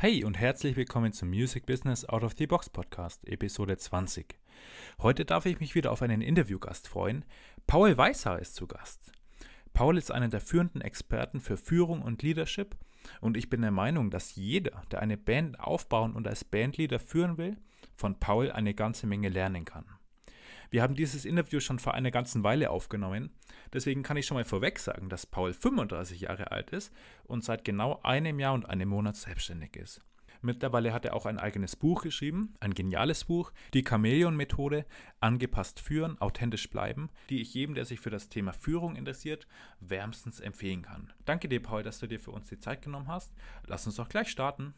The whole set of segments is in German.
Hey und herzlich willkommen zum Music Business Out of the Box Podcast, Episode 20. Heute darf ich mich wieder auf einen Interviewgast freuen. Paul Weißhaar ist zu Gast. Paul ist einer der führenden Experten für Führung und Leadership und ich bin der Meinung, dass jeder, der eine Band aufbauen und als Bandleader führen will, von Paul eine ganze Menge lernen kann. Wir haben dieses Interview schon vor einer ganzen Weile aufgenommen. Deswegen kann ich schon mal vorweg sagen, dass Paul 35 Jahre alt ist und seit genau einem Jahr und einem Monat selbstständig ist. Mittlerweile hat er auch ein eigenes Buch geschrieben, ein geniales Buch, die Chamäleon-Methode, angepasst führen, authentisch bleiben, die ich jedem, der sich für das Thema Führung interessiert, wärmstens empfehlen kann. Danke dir, Paul, dass du dir für uns die Zeit genommen hast. Lass uns doch gleich starten.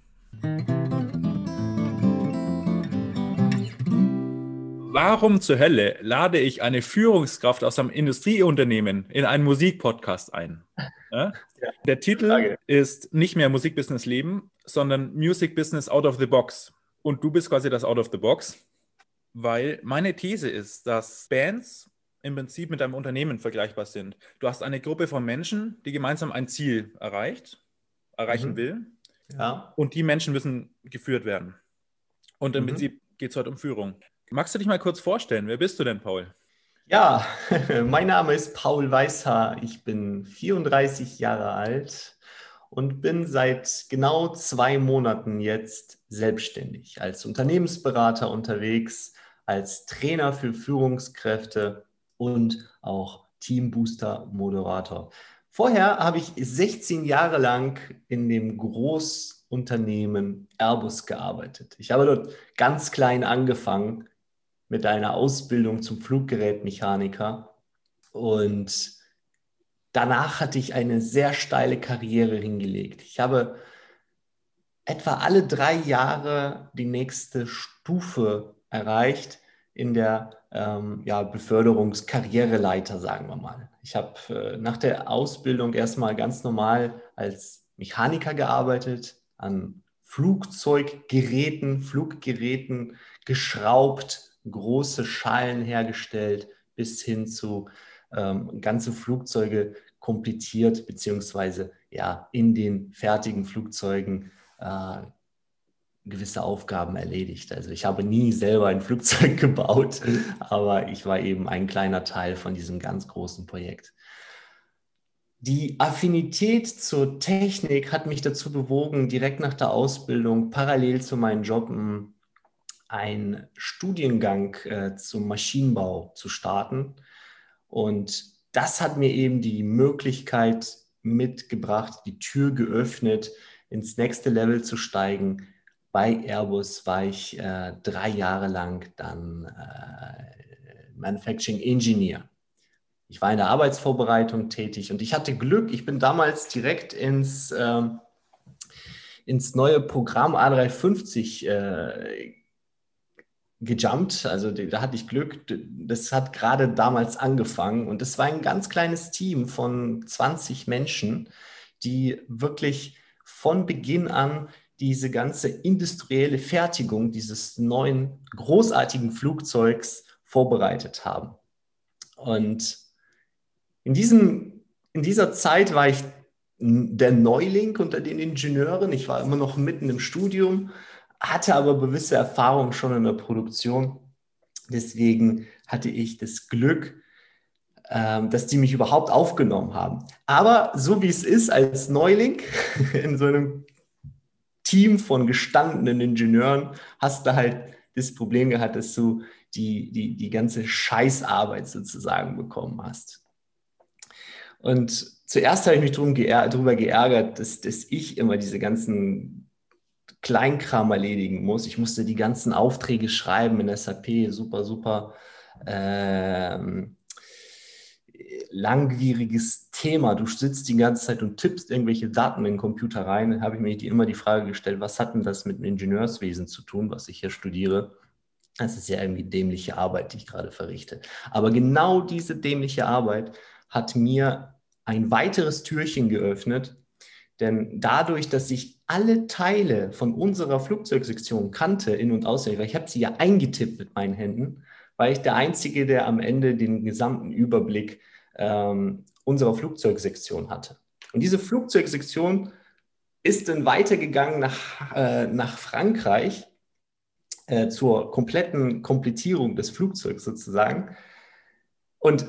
Warum zur Hölle lade ich eine Führungskraft aus einem Industrieunternehmen in einen Musikpodcast ein? Ja? Ja. Der Titel Frage. ist nicht mehr Musikbusiness Leben, sondern Music Business Out of the Box. Und du bist quasi das Out of the Box, weil meine These ist, dass Bands im Prinzip mit einem Unternehmen vergleichbar sind. Du hast eine Gruppe von Menschen, die gemeinsam ein Ziel erreicht, erreichen mhm. will. Ja. Und die Menschen müssen geführt werden. Und im mhm. Prinzip geht es heute um Führung. Magst du dich mal kurz vorstellen? Wer bist du denn, Paul? Ja, mein Name ist Paul Weißhaar. Ich bin 34 Jahre alt und bin seit genau zwei Monaten jetzt selbstständig als Unternehmensberater unterwegs, als Trainer für Führungskräfte und auch Teambooster-Moderator. Vorher habe ich 16 Jahre lang in dem Großunternehmen Airbus gearbeitet. Ich habe dort ganz klein angefangen mit einer Ausbildung zum Fluggerätmechaniker. Und danach hatte ich eine sehr steile Karriere hingelegt. Ich habe etwa alle drei Jahre die nächste Stufe erreicht in der ähm, ja, Beförderungskarriereleiter, sagen wir mal. Ich habe äh, nach der Ausbildung erstmal ganz normal als Mechaniker gearbeitet, an Flugzeuggeräten, Fluggeräten geschraubt, große Schalen hergestellt, bis hin zu ähm, ganze Flugzeuge komplettiert, beziehungsweise ja, in den fertigen Flugzeugen äh, gewisse Aufgaben erledigt. Also ich habe nie selber ein Flugzeug gebaut, aber ich war eben ein kleiner Teil von diesem ganz großen Projekt. Die Affinität zur Technik hat mich dazu bewogen, direkt nach der Ausbildung parallel zu meinem Job einen Studiengang äh, zum Maschinenbau zu starten. Und das hat mir eben die Möglichkeit mitgebracht, die Tür geöffnet, ins nächste Level zu steigen. Bei Airbus war ich äh, drei Jahre lang dann äh, Manufacturing Engineer. Ich war in der Arbeitsvorbereitung tätig und ich hatte Glück. Ich bin damals direkt ins, äh, ins neue Programm A350 äh, gejumpt. Also da hatte ich Glück. Das hat gerade damals angefangen und es war ein ganz kleines Team von 20 Menschen, die wirklich von Beginn an diese ganze industrielle Fertigung dieses neuen großartigen Flugzeugs vorbereitet haben. Und in, diesem, in dieser Zeit war ich der Neuling unter den Ingenieuren. Ich war immer noch mitten im Studium hatte aber gewisse Erfahrungen schon in der Produktion. Deswegen hatte ich das Glück, ähm, dass die mich überhaupt aufgenommen haben. Aber so wie es ist als Neuling in so einem Team von gestandenen Ingenieuren, hast du halt das Problem gehabt, dass du die, die, die ganze Scheißarbeit sozusagen bekommen hast. Und zuerst habe ich mich darüber geärgert, dass, dass ich immer diese ganzen Kleinkram erledigen muss. Ich musste die ganzen Aufträge schreiben in SAP, super, super ähm, langwieriges Thema. Du sitzt die ganze Zeit und tippst irgendwelche Daten in den Computer rein. Da habe ich mir immer die Frage gestellt, was hat denn das mit dem Ingenieurswesen zu tun, was ich hier studiere? Das ist ja irgendwie dämliche Arbeit, die ich gerade verrichte. Aber genau diese dämliche Arbeit hat mir ein weiteres Türchen geöffnet, denn dadurch, dass ich alle Teile von unserer Flugzeugsektion kannte, in- und auswendig, weil ich habe sie ja eingetippt mit meinen Händen, war ich der Einzige, der am Ende den gesamten Überblick ähm, unserer Flugzeugsektion hatte. Und diese Flugzeugsektion ist dann weitergegangen nach, äh, nach Frankreich äh, zur kompletten Komplettierung des Flugzeugs sozusagen. Und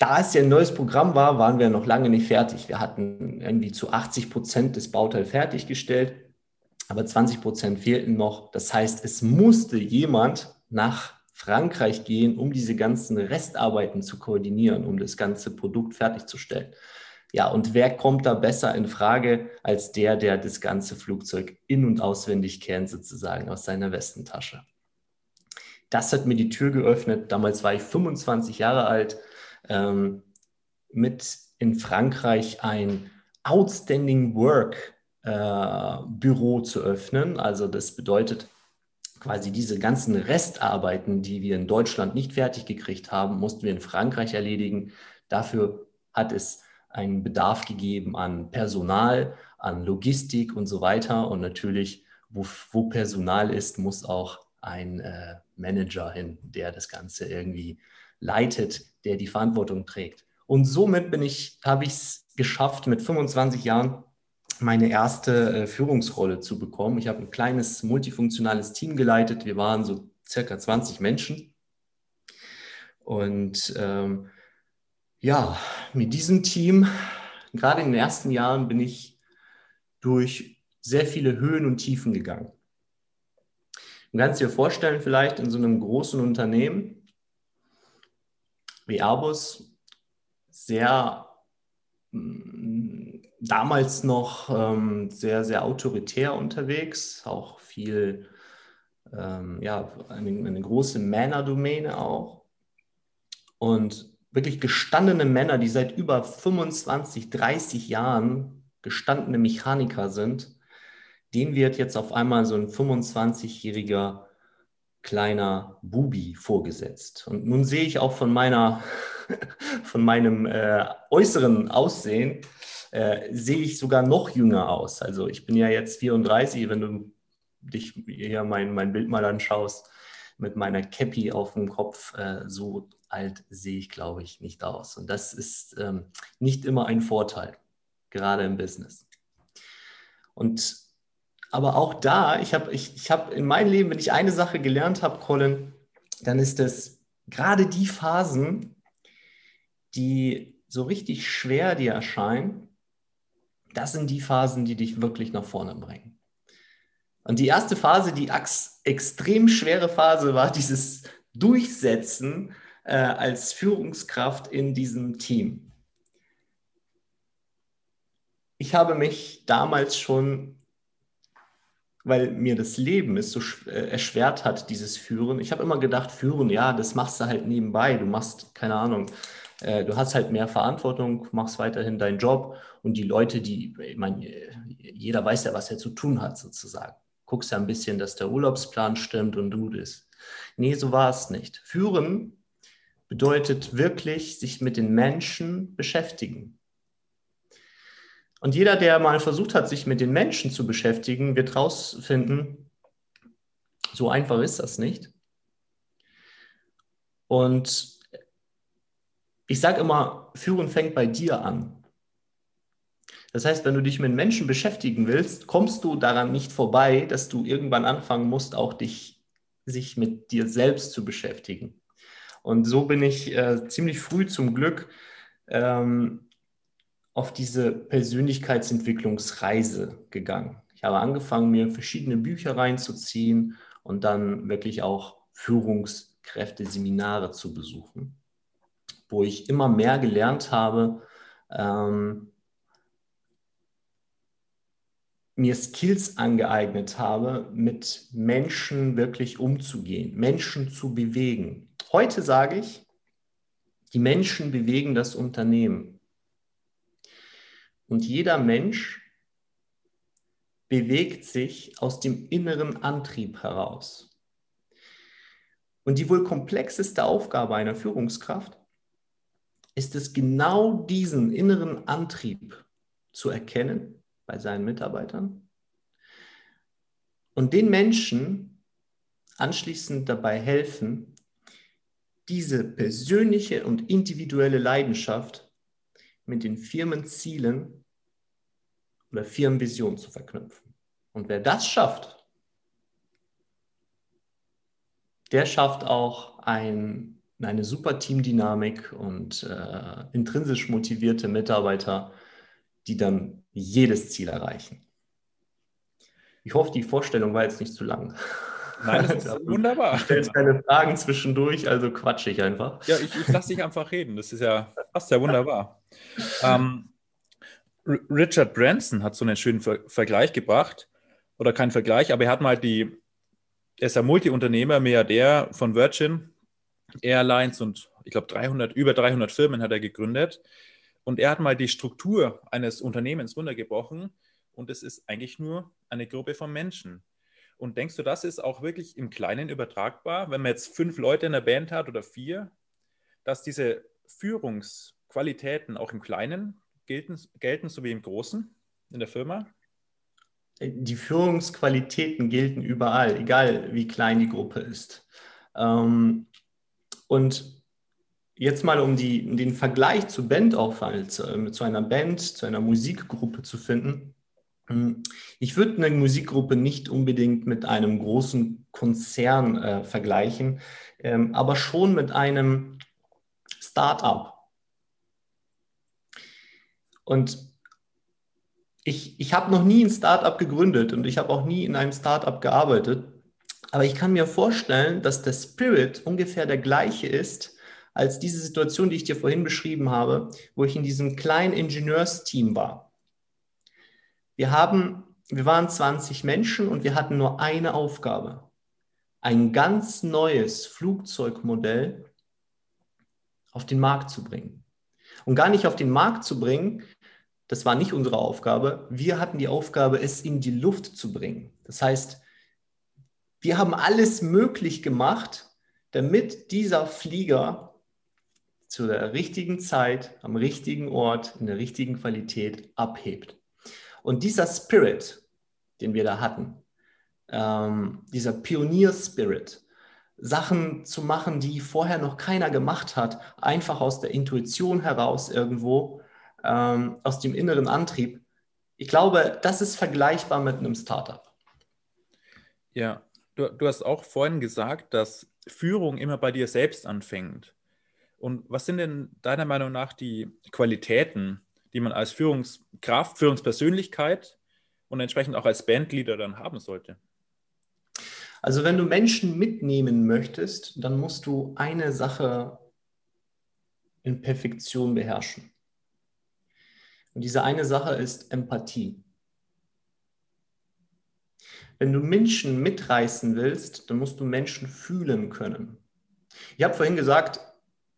da es ja ein neues Programm war, waren wir noch lange nicht fertig. Wir hatten irgendwie zu 80 Prozent des Bauteil fertiggestellt, aber 20 Prozent fehlten noch. Das heißt, es musste jemand nach Frankreich gehen, um diese ganzen Restarbeiten zu koordinieren, um das ganze Produkt fertigzustellen. Ja, und wer kommt da besser in Frage als der, der das ganze Flugzeug in- und auswendig kennt, sozusagen aus seiner Westentasche? Das hat mir die Tür geöffnet. Damals war ich 25 Jahre alt ähm, mit in Frankreich ein Outstanding Work äh, Büro zu öffnen. Also das bedeutet quasi diese ganzen Restarbeiten, die wir in Deutschland nicht fertig gekriegt haben, mussten wir in Frankreich erledigen. Dafür hat es einen Bedarf gegeben an Personal, an Logistik und so weiter. Und natürlich, wo, wo Personal ist, muss auch ein äh, Manager hin, der das Ganze irgendwie leitet, der die Verantwortung trägt. Und somit bin ich, habe ich es geschafft, mit 25 Jahren meine erste äh, Führungsrolle zu bekommen. Ich habe ein kleines multifunktionales Team geleitet. Wir waren so circa 20 Menschen. Und ähm, ja, mit diesem Team, gerade in den ersten Jahren, bin ich durch sehr viele Höhen und Tiefen gegangen. Du kannst dir vorstellen, vielleicht in so einem großen Unternehmen, wie Airbus sehr mm, damals noch ähm, sehr, sehr autoritär unterwegs, auch viel, ähm, ja, eine, eine große Männerdomäne auch. Und wirklich gestandene Männer, die seit über 25, 30 Jahren gestandene Mechaniker sind, denen wird jetzt auf einmal so ein 25-jähriger kleiner Bubi vorgesetzt. Und nun sehe ich auch von meiner, von meinem äh, äußeren Aussehen, äh, sehe ich sogar noch jünger aus. Also ich bin ja jetzt 34, wenn du dich hier mein, mein Bild mal anschaust, mit meiner Cappy auf dem Kopf, äh, so alt sehe ich, glaube ich, nicht aus. Und das ist ähm, nicht immer ein Vorteil, gerade im Business. Und aber auch da, ich habe ich, ich hab in meinem Leben, wenn ich eine Sache gelernt habe, Colin, dann ist es gerade die Phasen, die so richtig schwer dir erscheinen, das sind die Phasen, die dich wirklich nach vorne bringen. Und die erste Phase, die extrem schwere Phase, war dieses Durchsetzen äh, als Führungskraft in diesem Team. Ich habe mich damals schon weil mir das Leben es so äh, erschwert hat, dieses Führen. Ich habe immer gedacht, Führen, ja, das machst du halt nebenbei. Du machst, keine Ahnung, äh, du hast halt mehr Verantwortung, machst weiterhin deinen Job und die Leute, die, ich meine, jeder weiß ja, was er zu tun hat, sozusagen. Guckst ja ein bisschen, dass der Urlaubsplan stimmt und du das. Nee, so war es nicht. Führen bedeutet wirklich, sich mit den Menschen beschäftigen. Und jeder, der mal versucht hat, sich mit den Menschen zu beschäftigen, wird herausfinden, so einfach ist das nicht. Und ich sage immer, Führen fängt bei dir an. Das heißt, wenn du dich mit Menschen beschäftigen willst, kommst du daran nicht vorbei, dass du irgendwann anfangen musst, auch dich sich mit dir selbst zu beschäftigen. Und so bin ich äh, ziemlich früh zum Glück ähm, auf diese Persönlichkeitsentwicklungsreise gegangen. Ich habe angefangen, mir verschiedene Bücher reinzuziehen und dann wirklich auch Führungskräfte-Seminare zu besuchen, wo ich immer mehr gelernt habe, ähm, mir Skills angeeignet habe, mit Menschen wirklich umzugehen, Menschen zu bewegen. Heute sage ich, die Menschen bewegen das Unternehmen. Und jeder Mensch bewegt sich aus dem inneren Antrieb heraus. Und die wohl komplexeste Aufgabe einer Führungskraft ist es genau diesen inneren Antrieb zu erkennen bei seinen Mitarbeitern und den Menschen anschließend dabei helfen, diese persönliche und individuelle Leidenschaft mit den Firmenzielen oder Firmenvision zu verknüpfen. Und wer das schafft, der schafft auch ein, eine super Teamdynamik und äh, intrinsisch motivierte Mitarbeiter, die dann jedes Ziel erreichen. Ich hoffe, die Vorstellung war jetzt nicht zu lang. Nein, das ist wunderbar. Du stellst keine Fragen zwischendurch, also quatsch ich einfach. Ja, ich, ich lasse dich einfach reden. Das ist ja fast ja wunderbar. Ähm, Richard Branson hat so einen schönen Ver Vergleich gebracht. Oder kein Vergleich, aber er hat mal die, er ist ja Multiunternehmer, Milliardär von Virgin Airlines und ich glaube 300, über 300 Firmen hat er gegründet. Und er hat mal die Struktur eines Unternehmens runtergebrochen und es ist eigentlich nur eine Gruppe von Menschen. Und denkst du, das ist auch wirklich im Kleinen übertragbar, wenn man jetzt fünf Leute in der Band hat oder vier, dass diese Führungsqualitäten auch im Kleinen gelten, gelten so wie im Großen in der Firma? Die Führungsqualitäten gelten überall, egal wie klein die Gruppe ist. Ähm, und jetzt mal, um, die, den Vergleich zu Bandaufwand, äh, zu einer Band, zu einer Musikgruppe zu finden, hm, ich würde eine Musikgruppe nicht unbedingt mit einem großen Konzern äh, vergleichen, ähm, aber schon mit einem Start-up. Und ich, ich habe noch nie ein Start-up gegründet und ich habe auch nie in einem Start-up gearbeitet. Aber ich kann mir vorstellen, dass der Spirit ungefähr der gleiche ist als diese Situation, die ich dir vorhin beschrieben habe, wo ich in diesem kleinen Ingenieursteam war. Wir haben, wir waren 20 Menschen und wir hatten nur eine Aufgabe. Ein ganz neues Flugzeugmodell auf den Markt zu bringen. Und gar nicht auf den Markt zu bringen, das war nicht unsere Aufgabe. Wir hatten die Aufgabe, es in die Luft zu bringen. Das heißt, wir haben alles möglich gemacht, damit dieser Flieger zu der richtigen Zeit, am richtigen Ort, in der richtigen Qualität abhebt. Und dieser Spirit, den wir da hatten, ähm, dieser Pionier-Spirit, Sachen zu machen, die vorher noch keiner gemacht hat, einfach aus der Intuition heraus irgendwo, ähm, aus dem inneren Antrieb. Ich glaube, das ist vergleichbar mit einem Startup. Ja, du, du hast auch vorhin gesagt, dass Führung immer bei dir selbst anfängt. Und was sind denn deiner Meinung nach die Qualitäten, die man als Führungskraft, Führungspersönlichkeit und entsprechend auch als Bandleader dann haben sollte? Also wenn du Menschen mitnehmen möchtest, dann musst du eine Sache in Perfektion beherrschen. Und diese eine Sache ist Empathie. Wenn du Menschen mitreißen willst, dann musst du Menschen fühlen können. Ich habe vorhin gesagt,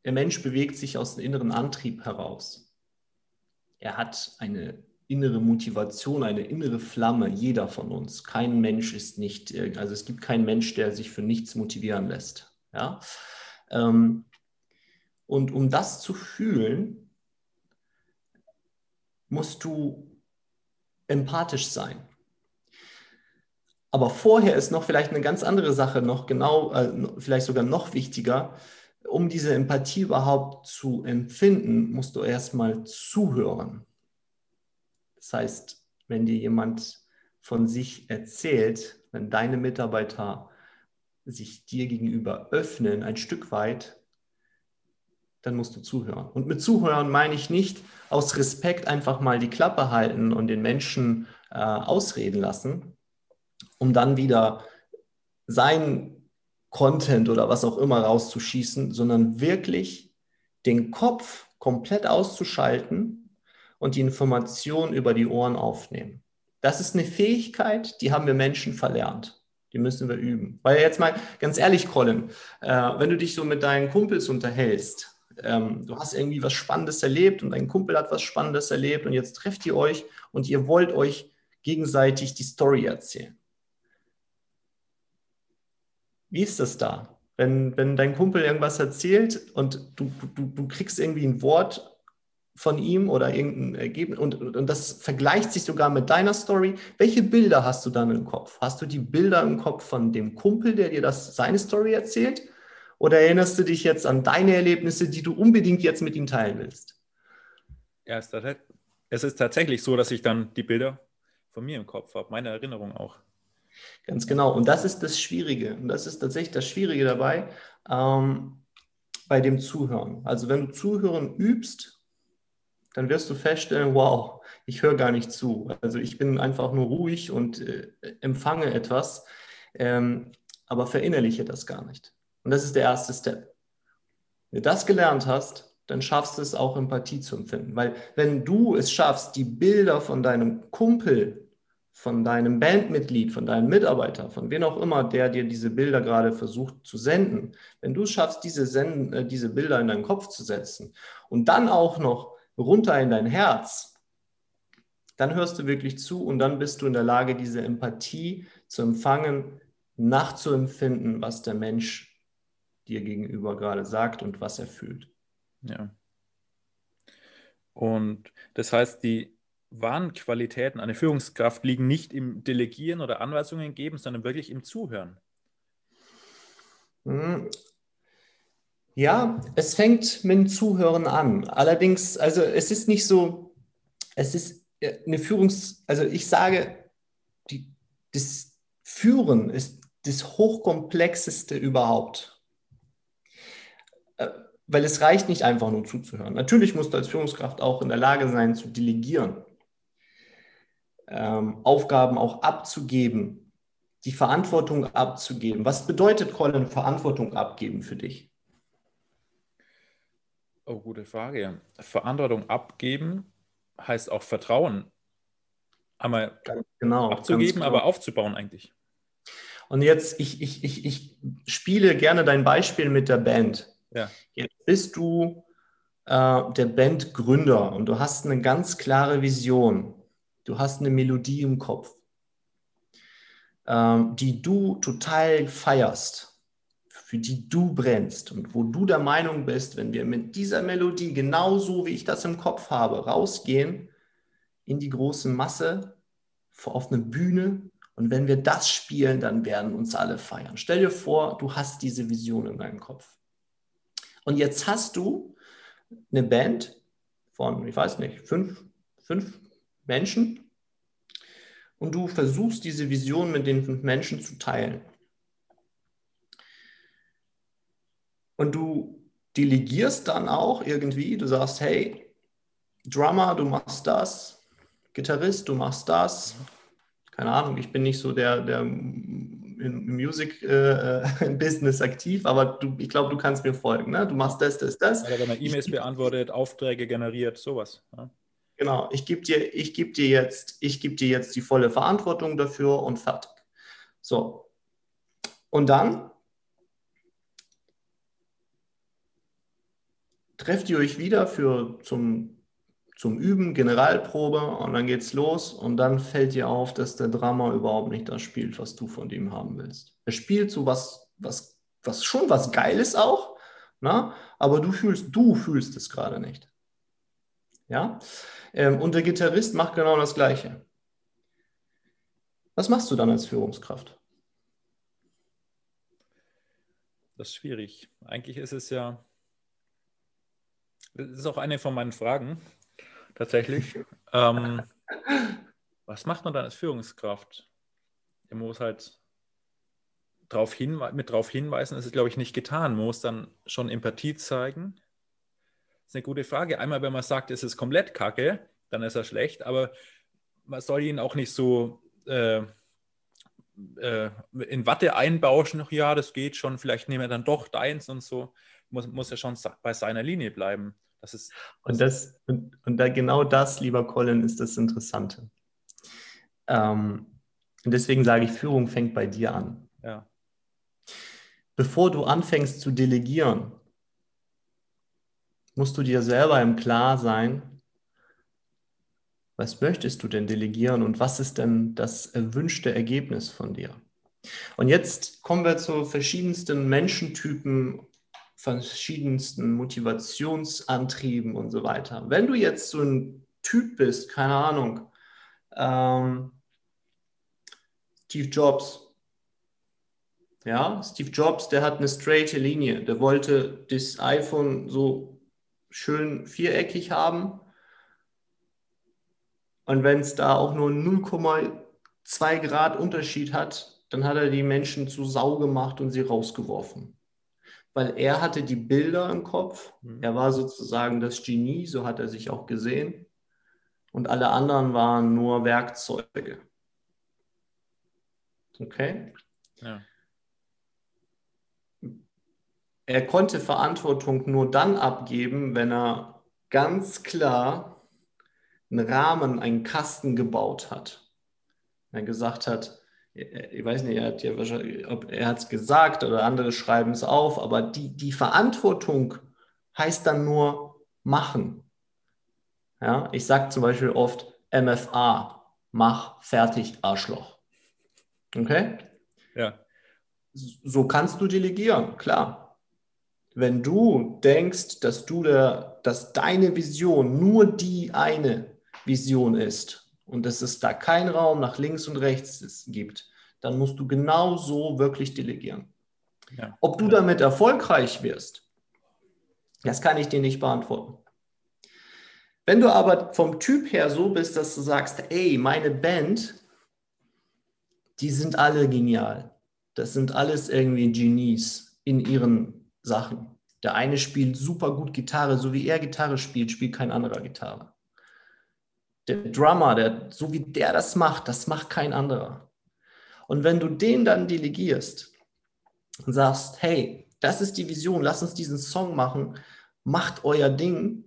der Mensch bewegt sich aus dem inneren Antrieb heraus er hat eine innere Motivation, eine innere Flamme, jeder von uns. Kein Mensch ist nicht, also es gibt keinen Mensch, der sich für nichts motivieren lässt. Ja? Ähm, und um das zu fühlen, musst du empathisch sein. Aber vorher ist noch vielleicht eine ganz andere Sache noch genau, äh, vielleicht sogar noch wichtiger um diese Empathie überhaupt zu empfinden, musst du erstmal zuhören. Das heißt, wenn dir jemand von sich erzählt, wenn deine Mitarbeiter sich dir gegenüber öffnen, ein Stück weit, dann musst du zuhören. Und mit Zuhören meine ich nicht aus Respekt einfach mal die Klappe halten und den Menschen äh, ausreden lassen, um dann wieder sein Content oder was auch immer rauszuschießen, sondern wirklich den Kopf komplett auszuschalten und die Information über die Ohren aufnehmen. Das ist eine Fähigkeit, die haben wir Menschen verlernt. Die müssen wir üben. Weil jetzt mal ganz ehrlich, Colin, äh, wenn du dich so mit deinen Kumpels unterhältst, ähm, du hast irgendwie was Spannendes erlebt und dein Kumpel hat was Spannendes erlebt und jetzt trefft ihr euch und ihr wollt euch gegenseitig die Story erzählen. Wie ist das da? Wenn, wenn dein Kumpel irgendwas erzählt und du, du, du kriegst irgendwie ein Wort von ihm oder irgendein Ergebnis und, und das vergleicht sich sogar mit deiner Story. Welche Bilder hast du dann im Kopf? Hast du die Bilder im Kopf von dem Kumpel, der dir das seine Story erzählt? Oder erinnerst du dich jetzt an deine Erlebnisse, die du unbedingt jetzt mit ihm teilen willst? Ja, es ist tatsächlich so, dass ich dann die Bilder von mir im Kopf habe, meine Erinnerung auch. Ganz genau. Und das ist das Schwierige. Und das ist tatsächlich das Schwierige dabei ähm, bei dem Zuhören. Also wenn du Zuhören übst, dann wirst du feststellen, wow, ich höre gar nicht zu. Also ich bin einfach nur ruhig und äh, empfange etwas, ähm, aber verinnerliche das gar nicht. Und das ist der erste Step. Wenn du das gelernt hast, dann schaffst du es auch Empathie zu empfinden. Weil wenn du es schaffst, die Bilder von deinem Kumpel, von deinem Bandmitglied, von deinem Mitarbeiter, von wem auch immer, der dir diese Bilder gerade versucht zu senden, wenn du es schaffst, diese, senden, äh, diese Bilder in deinen Kopf zu setzen und dann auch noch runter in dein Herz, dann hörst du wirklich zu und dann bist du in der Lage, diese Empathie zu empfangen, nachzuempfinden, was der Mensch dir gegenüber gerade sagt und was er fühlt. Ja. Und das heißt, die wahren Qualitäten einer Führungskraft liegen nicht im Delegieren oder Anweisungen geben, sondern wirklich im Zuhören. Ja, es fängt mit dem Zuhören an. Allerdings, also es ist nicht so, es ist eine Führungs-, also ich sage, die, das Führen ist das Hochkomplexeste überhaupt. Äh, weil es reicht nicht einfach nur zuzuhören. Natürlich musst du als Führungskraft auch in der Lage sein zu delegieren, ähm, Aufgaben auch abzugeben, die Verantwortung abzugeben. Was bedeutet, Colin, Verantwortung abgeben für dich? Oh, gute Frage. Verantwortung abgeben heißt auch Vertrauen einmal genau, abzugeben, genau. aber aufzubauen eigentlich. Und jetzt, ich, ich, ich, ich spiele gerne dein Beispiel mit der Band. Ja. Jetzt bist du äh, der Bandgründer und du hast eine ganz klare Vision. Du hast eine Melodie im Kopf, ähm, die du total feierst, für die du brennst und wo du der Meinung bist, wenn wir mit dieser Melodie genauso wie ich das im Kopf habe, rausgehen in die große Masse, auf eine Bühne und wenn wir das spielen, dann werden uns alle feiern. Stell dir vor, du hast diese Vision in deinem Kopf. Und jetzt hast du eine Band von, ich weiß nicht, fünf, fünf Menschen und du versuchst diese Vision mit den fünf Menschen zu teilen. Und du delegierst dann auch irgendwie, du sagst, hey, Drummer, du machst das, Gitarrist, du machst das. Keine Ahnung, ich bin nicht so der, der im Music-Business äh, aktiv, aber du, ich glaube, du kannst mir folgen. Ne? Du machst das, das, das. Oder wenn man E-Mails beantwortet, Aufträge generiert, sowas. Ja? Genau, ich gebe dir, geb dir, jetzt, geb dir jetzt die volle Verantwortung dafür und fertig. So. Und dann trefft ihr euch wieder für zum, zum Üben, Generalprobe und dann geht's los und dann fällt dir auf, dass der Drama überhaupt nicht das spielt, was du von ihm haben willst. Er spielt so was, was, was schon was Geiles auch, na? Ne? aber du fühlst, du fühlst es gerade nicht. Ja? Ähm, und der Gitarrist macht genau das Gleiche. Was machst du dann als Führungskraft? Das ist schwierig. Eigentlich ist es ja, das ist auch eine von meinen Fragen, tatsächlich. ähm, was macht man dann als Führungskraft? Man muss halt drauf mit darauf hinweisen, ist es, glaube ich, nicht getan. Man muss dann schon Empathie zeigen. Das ist eine gute Frage. Einmal, wenn man sagt, es ist komplett kacke, dann ist er schlecht, aber man soll ihn auch nicht so äh, äh, in Watte einbauschen, ja, das geht schon, vielleicht nehmen wir dann doch deins und so. Muss, muss er schon bei seiner Linie bleiben. Das ist, und das, und, und da genau das, lieber Colin, ist das Interessante. Ähm, und deswegen sage ich, Führung fängt bei dir an. Ja. Bevor du anfängst zu delegieren, musst du dir selber im Klar sein, was möchtest du denn delegieren und was ist denn das erwünschte Ergebnis von dir? Und jetzt kommen wir zu verschiedensten Menschentypen verschiedensten Motivationsantrieben und so weiter. Wenn du jetzt so ein Typ bist, keine Ahnung, ähm, Steve Jobs, ja, Steve Jobs, der hat eine straighte Linie, der wollte das iPhone so schön viereckig haben Und wenn es da auch nur 0,2 Grad Unterschied hat, dann hat er die Menschen zu Sau gemacht und sie rausgeworfen. Weil er hatte die Bilder im Kopf. Mhm. Er war sozusagen das Genie, so hat er sich auch gesehen. Und alle anderen waren nur Werkzeuge. Okay? Ja. Er konnte Verantwortung nur dann abgeben, wenn er ganz klar einen Rahmen, einen Kasten gebaut hat. Er gesagt hat, ich weiß nicht, er hat ja wahrscheinlich, ob er hat es gesagt oder andere schreiben es auf, aber die, die Verantwortung heißt dann nur machen. Ja, ich sage zum Beispiel oft MFA, mach fertig, Arschloch. Okay? Ja. So kannst du delegieren, klar. Wenn du denkst, dass du der, dass deine Vision nur die eine Vision ist und dass es da keinen Raum nach links und rechts gibt, dann musst du genau so wirklich delegieren. Ja. Ob du damit erfolgreich wirst, das kann ich dir nicht beantworten. Wenn du aber vom Typ her so bist, dass du sagst, ey, meine Band, die sind alle genial. Das sind alles irgendwie Genies in ihren Sachen. Der eine spielt super gut Gitarre, so wie er Gitarre spielt, spielt kein anderer Gitarre der Drummer, der, so wie der das macht, das macht kein anderer. Und wenn du den dann delegierst und sagst, hey, das ist die Vision, lass uns diesen Song machen, macht euer Ding,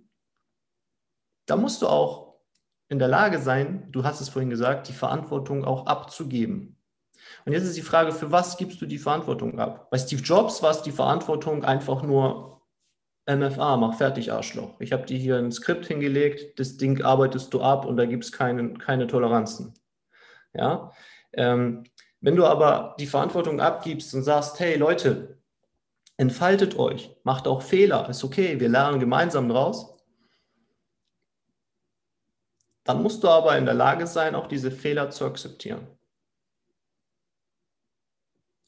da musst du auch in der Lage sein, du hast es vorhin gesagt, die Verantwortung auch abzugeben. Und jetzt ist die Frage, für was gibst du die Verantwortung ab? Bei Steve Jobs war es die Verantwortung einfach nur MFA, mach fertig, Arschloch. Ich habe dir hier ein Skript hingelegt, das Ding arbeitest du ab und da gibt es keine, keine Toleranzen. Ja? Ähm, wenn du aber die Verantwortung abgibst und sagst, hey Leute, entfaltet euch, macht auch Fehler, ist okay, wir lernen gemeinsam draus, dann musst du aber in der Lage sein, auch diese Fehler zu akzeptieren.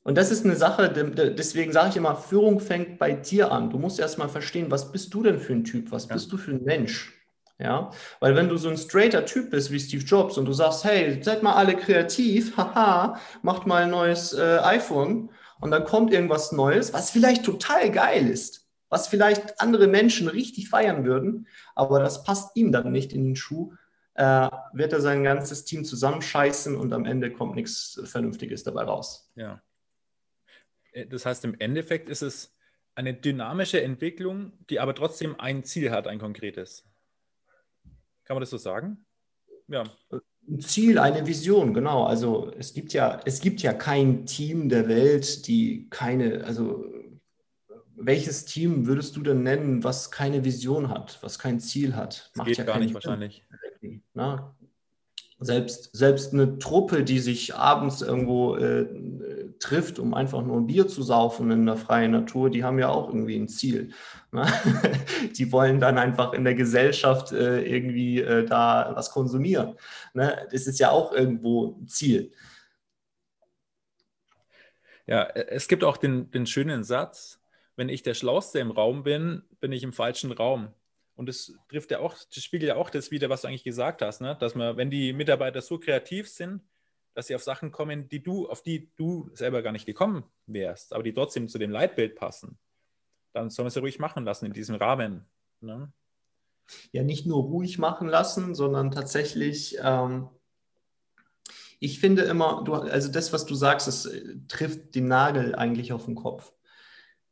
Und das ist eine Sache, deswegen sage ich immer, Führung fängt bei dir an. Du musst erstmal verstehen, was bist du denn für ein Typ? Was ja. bist du für ein Mensch? Ja, weil wenn du so ein straighter Typ bist wie Steve Jobs und du sagst, hey, seid mal alle kreativ, haha, macht mal ein neues äh, iPhone und dann kommt irgendwas Neues, was vielleicht total geil ist, was vielleicht andere Menschen richtig feiern würden, aber das passt ihm dann nicht in den Schuh, äh, wird er sein ganzes Team zusammenscheißen und am Ende kommt nichts Vernünftiges dabei raus. Ja. Äh, das heißt, im Endeffekt ist es eine dynamische Entwicklung, die aber trotzdem ein Ziel hat, ein konkretes. Kann man das so sagen? Ja. Ein Ziel, eine Vision, genau. Also es gibt ja, es gibt ja kein Team der Welt, die keine, also welches Team würdest du denn nennen, was keine Vision hat, was kein Ziel hat? Macht geht ja gar nicht Sinn. wahrscheinlich. Na, selbst, selbst eine Truppe, die sich abends irgendwo äh, trifft, um einfach nur ein Bier zu saufen in der freien Natur, die haben ja auch irgendwie ein Ziel. Ne? Die wollen dann einfach in der Gesellschaft äh, irgendwie äh, da was konsumieren. Ne? Das ist ja auch irgendwo ein Ziel. Ja, äh, es gibt auch den, den schönen Satz, wenn ich der Schlauste im Raum bin, bin ich im falschen Raum. Und das trifft ja auch, das spiegelt ja auch das wieder, was du eigentlich gesagt hast, ne? dass man, wenn die Mitarbeiter so kreativ sind, dass sie auf Sachen kommen, die du, auf die du selber gar nicht gekommen wärst, aber die trotzdem zu dem Leitbild passen, dann soll man sie ruhig machen lassen in diesem Rahmen. Ne? Ja, nicht nur ruhig machen lassen, sondern tatsächlich, ähm, ich finde immer, du, also das, was du sagst, das äh, trifft den Nagel eigentlich auf den Kopf.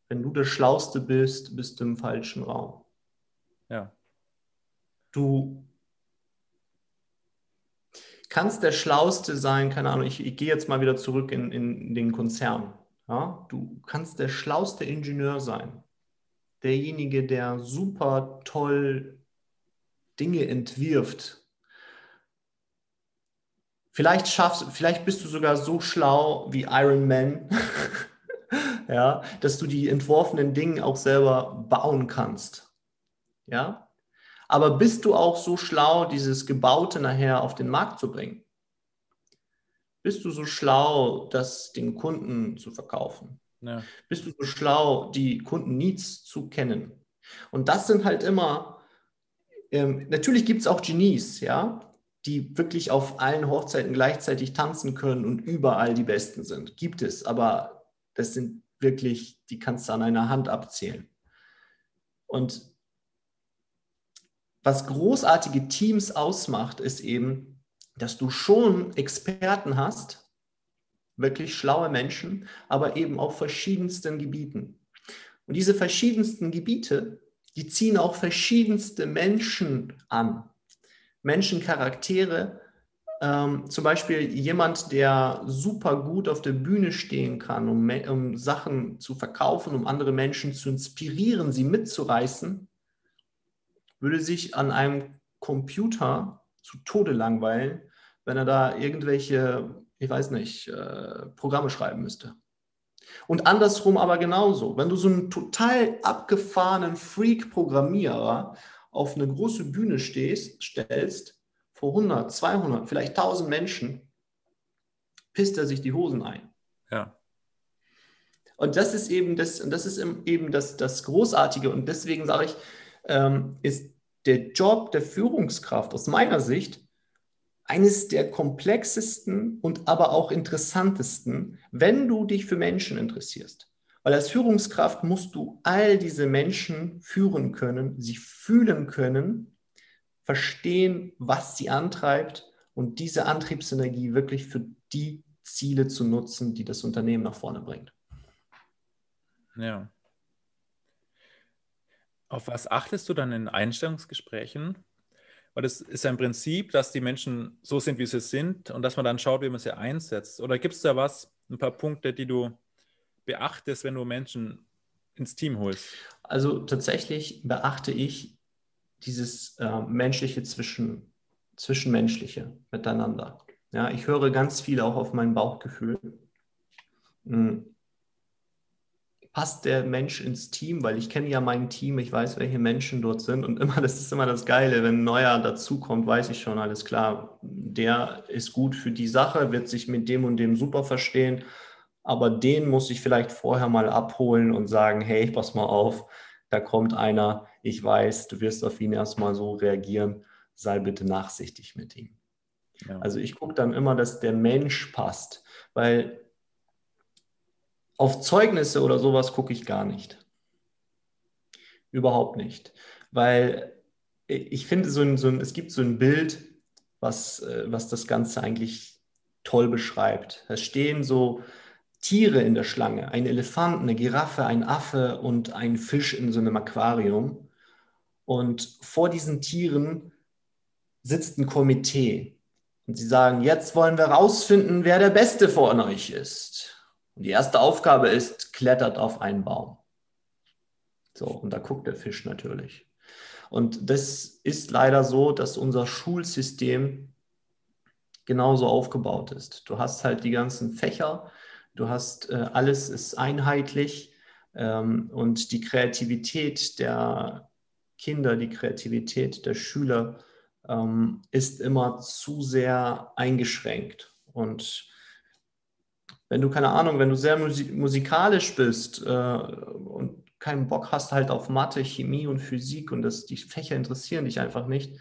Wenn du der Schlauste bist, bist du im falschen Raum. Ja. Du kannst der Schlauste sein, keine Ahnung, ich, ich gehe jetzt mal wieder zurück in, in den Konzern. Ja? Du kannst der schlauste Ingenieur sein. Derjenige, der super toll Dinge entwirft. Vielleicht schaffst, vielleicht bist du sogar so schlau wie Iron Man, ja, dass du die entworfenen Dinge auch selber bauen kannst. Ja? Aber bist du auch so schlau, dieses Gebaute nachher auf den Markt zu bringen? Bist du so schlau, das den Kunden zu verkaufen? Ja. Bist du so schlau, die Kunden-Needs zu kennen? Und das sind halt immer, ähm, natürlich gibt es auch Genies, ja, die wirklich auf allen Hochzeiten gleichzeitig tanzen können und überall die Besten sind. Gibt es, aber das sind wirklich, die kannst du an einer Hand abzählen. Und was großartige Teams ausmacht, ist eben, dass du schon Experten hast, wirklich schlaue Menschen, aber eben auf verschiedensten Gebieten. Und diese verschiedensten Gebiete, die ziehen auch verschiedenste Menschen an. Menschencharaktere, ähm, zum Beispiel jemand, der super gut auf der Bühne stehen kann, um, um Sachen zu verkaufen, um andere Menschen zu inspirieren, sie mitzureißen, würde sich an einem Computer zu Tode langweilen, wenn er da irgendwelche, ich weiß nicht, äh, Programme schreiben müsste. Und andersrum aber genauso. Wenn du so einen total abgefahrenen Freak-Programmierer auf eine große Bühne stehst, stellst, vor 100, 200, vielleicht 1000 Menschen, pisst er sich die Hosen ein. Ja. Und das ist eben das, und das ist eben das, das Großartige. Und deswegen sage ich, ähm, ist der Job der Führungskraft aus meiner Sicht eines der komplexesten und aber auch interessantesten, wenn du dich für Menschen interessierst. Weil als Führungskraft musst du all diese Menschen führen können, sie fühlen können, verstehen, was sie antreibt und diese Antriebsenergie wirklich für die Ziele zu nutzen, die das Unternehmen nach vorne bringt. Ja. Auf was achtest du dann in Einstellungsgesprächen? Weil das ist im Prinzip, dass die Menschen so sind, wie sie sind und dass man dann schaut, wie man sie einsetzt. Oder gibt es da was, ein paar Punkte, die du beachtest, wenn du Menschen ins Team holst? Also tatsächlich beachte ich dieses äh, menschliche Zwischen, Zwischenmenschliche miteinander. Ja, ich höre ganz viel auch auf mein Bauchgefühl. Hm passt der Mensch ins Team, weil ich kenne ja mein Team, ich weiß, welche Menschen dort sind und immer, das ist immer das Geile, wenn ein neuer dazukommt, weiß ich schon, alles klar, der ist gut für die Sache, wird sich mit dem und dem super verstehen, aber den muss ich vielleicht vorher mal abholen und sagen, hey, pass mal auf, da kommt einer, ich weiß, du wirst auf ihn erstmal so reagieren, sei bitte nachsichtig mit ihm. Ja. Also ich gucke dann immer, dass der Mensch passt, weil auf Zeugnisse oder sowas gucke ich gar nicht. Überhaupt nicht. Weil ich finde, so ein, so ein, es gibt so ein Bild, was, äh, was das Ganze eigentlich toll beschreibt. Es stehen so Tiere in der Schlange, ein Elefant, eine Giraffe, ein Affe und ein Fisch in so einem Aquarium. Und vor diesen Tieren sitzt ein Komitee. Und sie sagen, jetzt wollen wir rausfinden, wer der Beste von euch ist. Und die erste Aufgabe ist, klettert auf einen Baum. So, und da guckt der Fisch natürlich. Und das ist leider so, dass unser Schulsystem genauso aufgebaut ist. Du hast halt die ganzen Fächer, du hast äh, alles ist einheitlich ähm, und die Kreativität der Kinder, die Kreativität der Schüler ähm, ist immer zu sehr eingeschränkt. Und wenn du, keine Ahnung, wenn du sehr musik musikalisch bist äh, und keinen Bock hast halt auf Mathe, Chemie und Physik und das, die Fächer interessieren dich einfach nicht,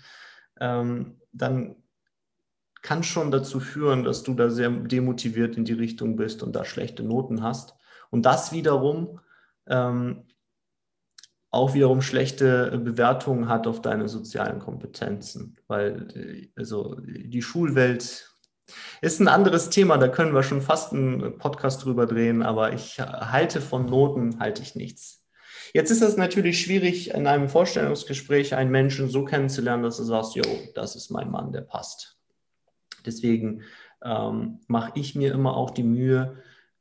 ähm, dann kann schon dazu führen, dass du da sehr demotiviert in die Richtung bist und da schlechte Noten hast. Und das wiederum ähm, auch wiederum schlechte Bewertungen hat auf deine sozialen Kompetenzen, weil äh, also die Schulwelt ist ein anderes Thema, da können wir schon fast einen Podcast drüber drehen, aber ich halte von Noten, halte ich nichts. Jetzt ist es natürlich schwierig, in einem Vorstellungsgespräch einen Menschen so kennenzulernen, dass du sagst, jo, das ist mein Mann, der passt. Deswegen ähm, mache ich mir immer auch die Mühe,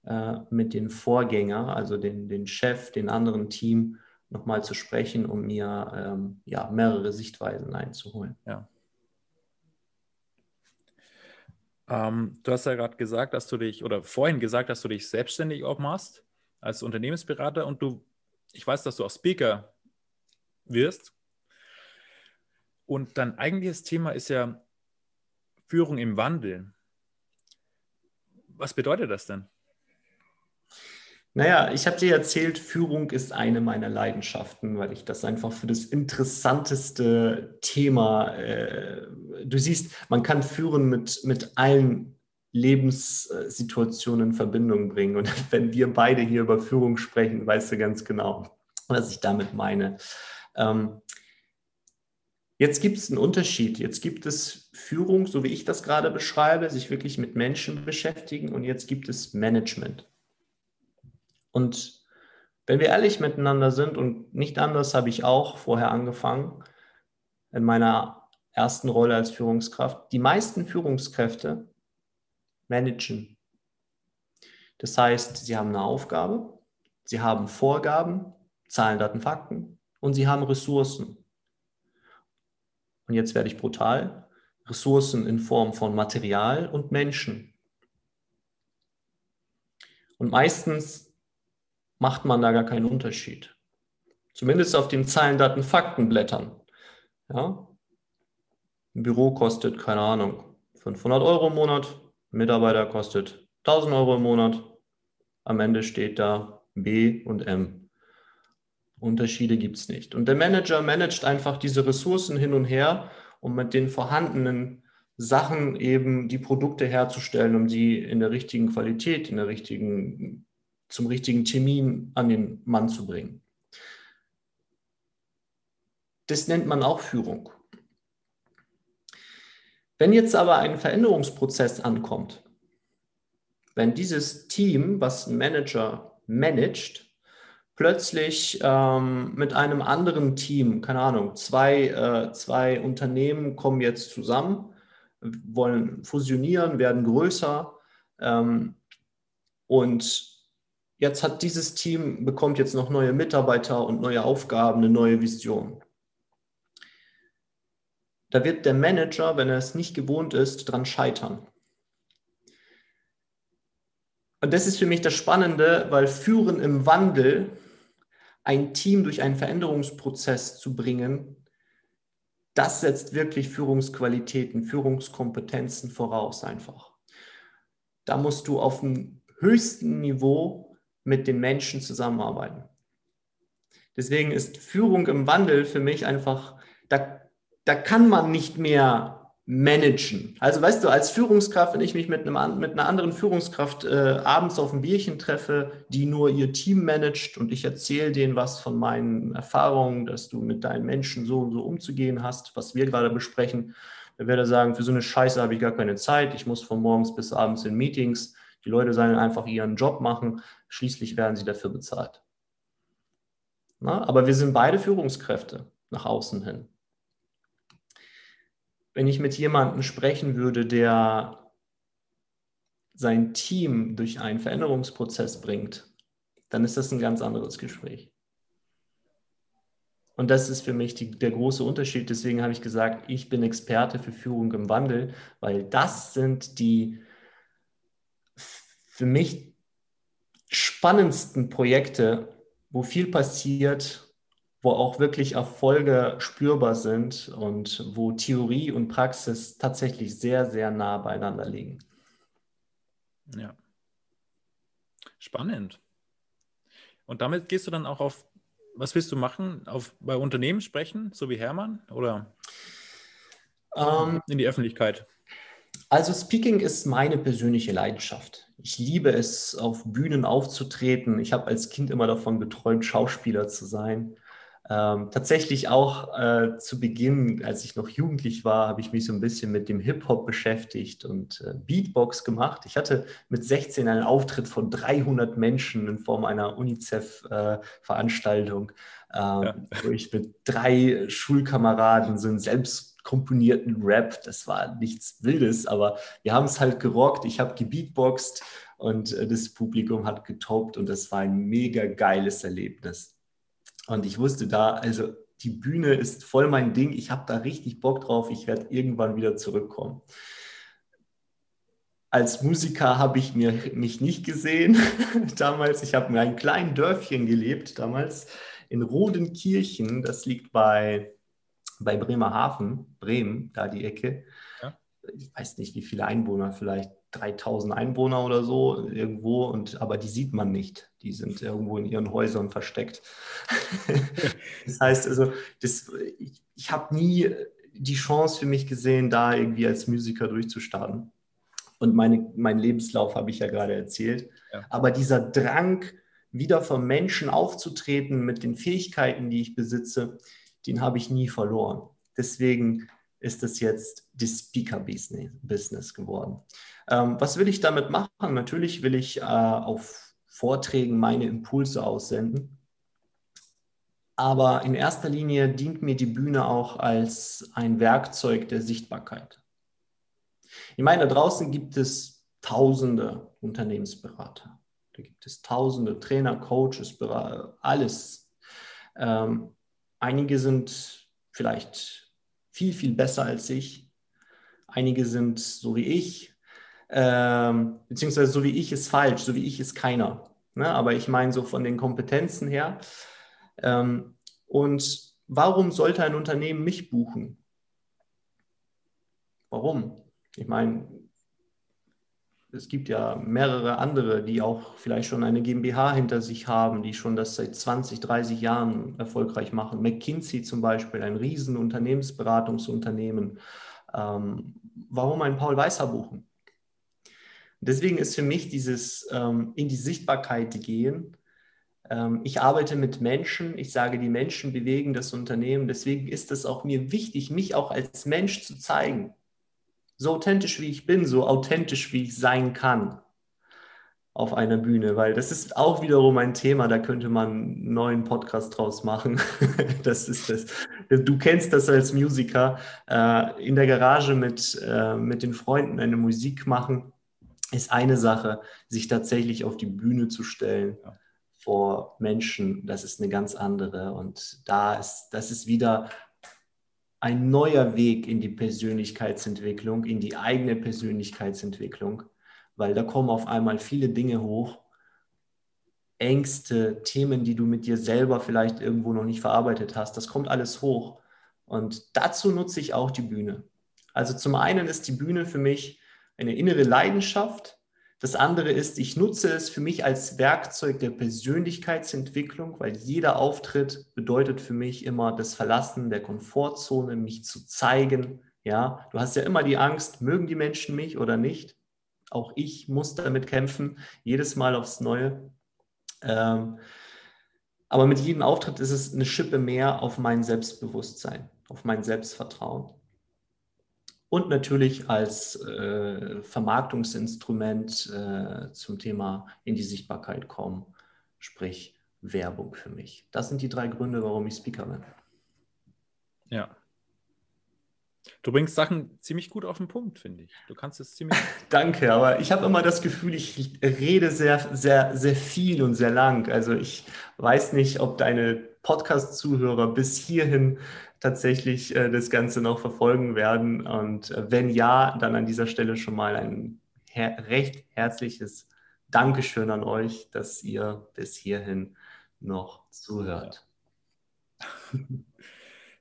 äh, mit den Vorgänger, also den, den Chef, den anderen Team, nochmal zu sprechen, um mir ähm, ja, mehrere Sichtweisen einzuholen. Ja. Ähm, du hast ja gerade gesagt, dass du dich, oder vorhin gesagt, dass du dich selbstständig auch machst als Unternehmensberater und du, ich weiß, dass du auch Speaker wirst. Und dein eigentliches Thema ist ja Führung im Wandel. Was bedeutet das denn? Naja, ich habe dir erzählt, Führung ist eine meiner Leidenschaften, weil ich das einfach für das interessanteste Thema äh, du siehst, man kann Führen mit, mit allen Lebenssituationen in Verbindung bringen. Und wenn wir beide hier über Führung sprechen, weißt du ganz genau, was ich damit meine. Ähm, jetzt gibt es einen Unterschied. Jetzt gibt es Führung, so wie ich das gerade beschreibe, sich wirklich mit Menschen beschäftigen und jetzt gibt es Management. Und wenn wir ehrlich miteinander sind und nicht anders habe ich auch vorher angefangen in meiner ersten Rolle als Führungskraft, die meisten Führungskräfte managen. Das heißt, sie haben eine Aufgabe, sie haben Vorgaben, Zahlen, Daten, Fakten und sie haben Ressourcen. Und jetzt werde ich brutal. Ressourcen in Form von Material und Menschen. Und meistens macht man da gar keinen Unterschied. Zumindest auf den Zahlen, Daten, Fakten Blättern. Ja? Ein Büro kostet, keine Ahnung, 500 Euro im Monat. Mitarbeiter kostet 1000 Euro im Monat. Am Ende steht da B und M. Unterschiede gibt es nicht. Und der Manager managt einfach diese Ressourcen hin und her, um mit den vorhandenen Sachen eben die Produkte herzustellen, um sie in der richtigen Qualität, in der richtigen, zum richtigen Termin an den Mann zu bringen. Das nennt man auch Führung. Wenn jetzt aber ein Veränderungsprozess ankommt, wenn dieses Team, was ein Manager managt, plötzlich ähm, mit einem anderen Team, keine Ahnung, zwei, äh, zwei Unternehmen kommen jetzt zusammen, wollen fusionieren, werden größer ähm, und jetzt hat dieses Team, bekommt jetzt noch neue Mitarbeiter und neue Aufgaben, eine neue Vision. Da wird der Manager, wenn er es nicht gewohnt ist, dran scheitern. Und das ist für mich das Spannende, weil Führen im Wandel, ein Team durch einen Veränderungsprozess zu bringen, das setzt wirklich Führungsqualitäten, Führungskompetenzen voraus einfach. Da musst du auf dem höchsten Niveau mit den Menschen zusammenarbeiten. Deswegen ist Führung im Wandel für mich einfach, da da kann man nicht mehr managen. Also weißt du, als Führungskraft, wenn ich mich mit, einem, mit einer anderen Führungskraft äh, abends auf ein Bierchen treffe, die nur ihr Team managt und ich erzähle denen was von meinen Erfahrungen, dass du mit deinen Menschen so und so umzugehen hast, was wir gerade besprechen, dann werde er sagen, für so eine Scheiße habe ich gar keine Zeit, ich muss von morgens bis abends in Meetings, die Leute sollen einfach ihren Job machen, schließlich werden sie dafür bezahlt. Na, aber wir sind beide Führungskräfte nach außen hin wenn ich mit jemandem sprechen würde, der sein Team durch einen Veränderungsprozess bringt, dann ist das ein ganz anderes Gespräch. Und das ist für mich die, der große Unterschied. Deswegen habe ich gesagt, ich bin Experte für Führung im Wandel, weil das sind die für mich spannendsten Projekte, wo viel passiert, wo auch wirklich Erfolge spürbar sind und wo Theorie und Praxis tatsächlich sehr, sehr nah beieinander liegen. Ja. Spannend. Und damit gehst du dann auch auf, was willst du machen? Auf, bei Unternehmen sprechen, so wie Hermann? Oder ähm, in die Öffentlichkeit? Also Speaking ist meine persönliche Leidenschaft. Ich liebe es, auf Bühnen aufzutreten. Ich habe als Kind immer davon geträumt, Schauspieler zu sein. Ähm, tatsächlich auch äh, zu Beginn, als ich noch jugendlich war, habe ich mich so ein bisschen mit dem Hip-Hop beschäftigt und äh, Beatbox gemacht. Ich hatte mit 16 einen Auftritt von 300 Menschen in Form einer UNICEF-Veranstaltung, äh, ja. wo ich mit drei Schulkameraden so einen selbst komponierten Rap, das war nichts Wildes, aber wir haben es halt gerockt. Ich habe gebeatboxt und äh, das Publikum hat getobt und das war ein mega geiles Erlebnis. Und ich wusste da, also die Bühne ist voll mein Ding, ich habe da richtig Bock drauf, ich werde irgendwann wieder zurückkommen. Als Musiker habe ich mir, mich nicht gesehen damals. Ich habe in einem kleinen Dörfchen gelebt damals in Rodenkirchen. Das liegt bei, bei Bremerhaven, Bremen, da die Ecke. Ja. Ich weiß nicht, wie viele Einwohner, vielleicht 3000 Einwohner oder so irgendwo, und, aber die sieht man nicht. Die sind irgendwo in ihren Häusern versteckt. das heißt also, das, ich, ich habe nie die Chance für mich gesehen, da irgendwie als Musiker durchzustarten. Und meine, meinen Lebenslauf habe ich ja gerade erzählt. Ja. Aber dieser Drang, wieder vom Menschen aufzutreten mit den Fähigkeiten, die ich besitze, den habe ich nie verloren. Deswegen ist es jetzt das Speaker-Business geworden. Ähm, was will ich damit machen? Natürlich will ich äh, auf Vorträgen meine Impulse aussenden. Aber in erster Linie dient mir die Bühne auch als ein Werkzeug der Sichtbarkeit. Ich meine, da draußen gibt es tausende Unternehmensberater. Da gibt es tausende Trainer, Coaches, alles. Ähm, einige sind vielleicht viel, viel besser als ich. Einige sind so wie ich, ähm, beziehungsweise so wie ich ist falsch, so wie ich ist keiner. Ne? Aber ich meine so von den Kompetenzen her. Ähm, und warum sollte ein Unternehmen mich buchen? Warum? Ich meine, es gibt ja mehrere andere, die auch vielleicht schon eine GmbH hinter sich haben, die schon das seit 20, 30 Jahren erfolgreich machen. McKinsey zum Beispiel, ein riesen Unternehmensberatungsunternehmen. Ähm, warum ein Paul Weißer buchen? Deswegen ist für mich dieses ähm, in die Sichtbarkeit gehen. Ähm, ich arbeite mit Menschen, ich sage, die Menschen bewegen das Unternehmen. Deswegen ist es auch mir wichtig, mich auch als Mensch zu zeigen so authentisch wie ich bin, so authentisch wie ich sein kann auf einer Bühne, weil das ist auch wiederum ein Thema, da könnte man einen neuen Podcast draus machen. das ist das. Du kennst das als Musiker. Äh, in der Garage mit, äh, mit den Freunden eine Musik machen, ist eine Sache, sich tatsächlich auf die Bühne zu stellen vor Menschen, das ist eine ganz andere. Und da ist, das ist wieder ein neuer Weg in die Persönlichkeitsentwicklung, in die eigene Persönlichkeitsentwicklung, weil da kommen auf einmal viele Dinge hoch, Ängste, Themen, die du mit dir selber vielleicht irgendwo noch nicht verarbeitet hast, das kommt alles hoch. Und dazu nutze ich auch die Bühne. Also zum einen ist die Bühne für mich eine innere Leidenschaft, das andere ist, ich nutze es für mich als Werkzeug der Persönlichkeitsentwicklung, weil jeder Auftritt bedeutet für mich immer das Verlassen der Komfortzone, mich zu zeigen. Ja, du hast ja immer die Angst, mögen die Menschen mich oder nicht? Auch ich muss damit kämpfen, jedes Mal aufs Neue. Ähm, aber mit jedem Auftritt ist es eine Schippe mehr auf mein Selbstbewusstsein, auf mein Selbstvertrauen und natürlich als äh, Vermarktungsinstrument äh, zum Thema in die Sichtbarkeit kommen, sprich Werbung für mich. Das sind die drei Gründe, warum ich Speaker bin. Ja. Du bringst Sachen ziemlich gut auf den Punkt, finde ich. Du kannst es ziemlich. Danke, aber ich habe immer das Gefühl, ich rede sehr, sehr, sehr viel und sehr lang. Also ich weiß nicht, ob deine Podcast-Zuhörer bis hierhin tatsächlich äh, das Ganze noch verfolgen werden. Und äh, wenn ja, dann an dieser Stelle schon mal ein her recht herzliches Dankeschön an euch, dass ihr bis hierhin noch zuhört.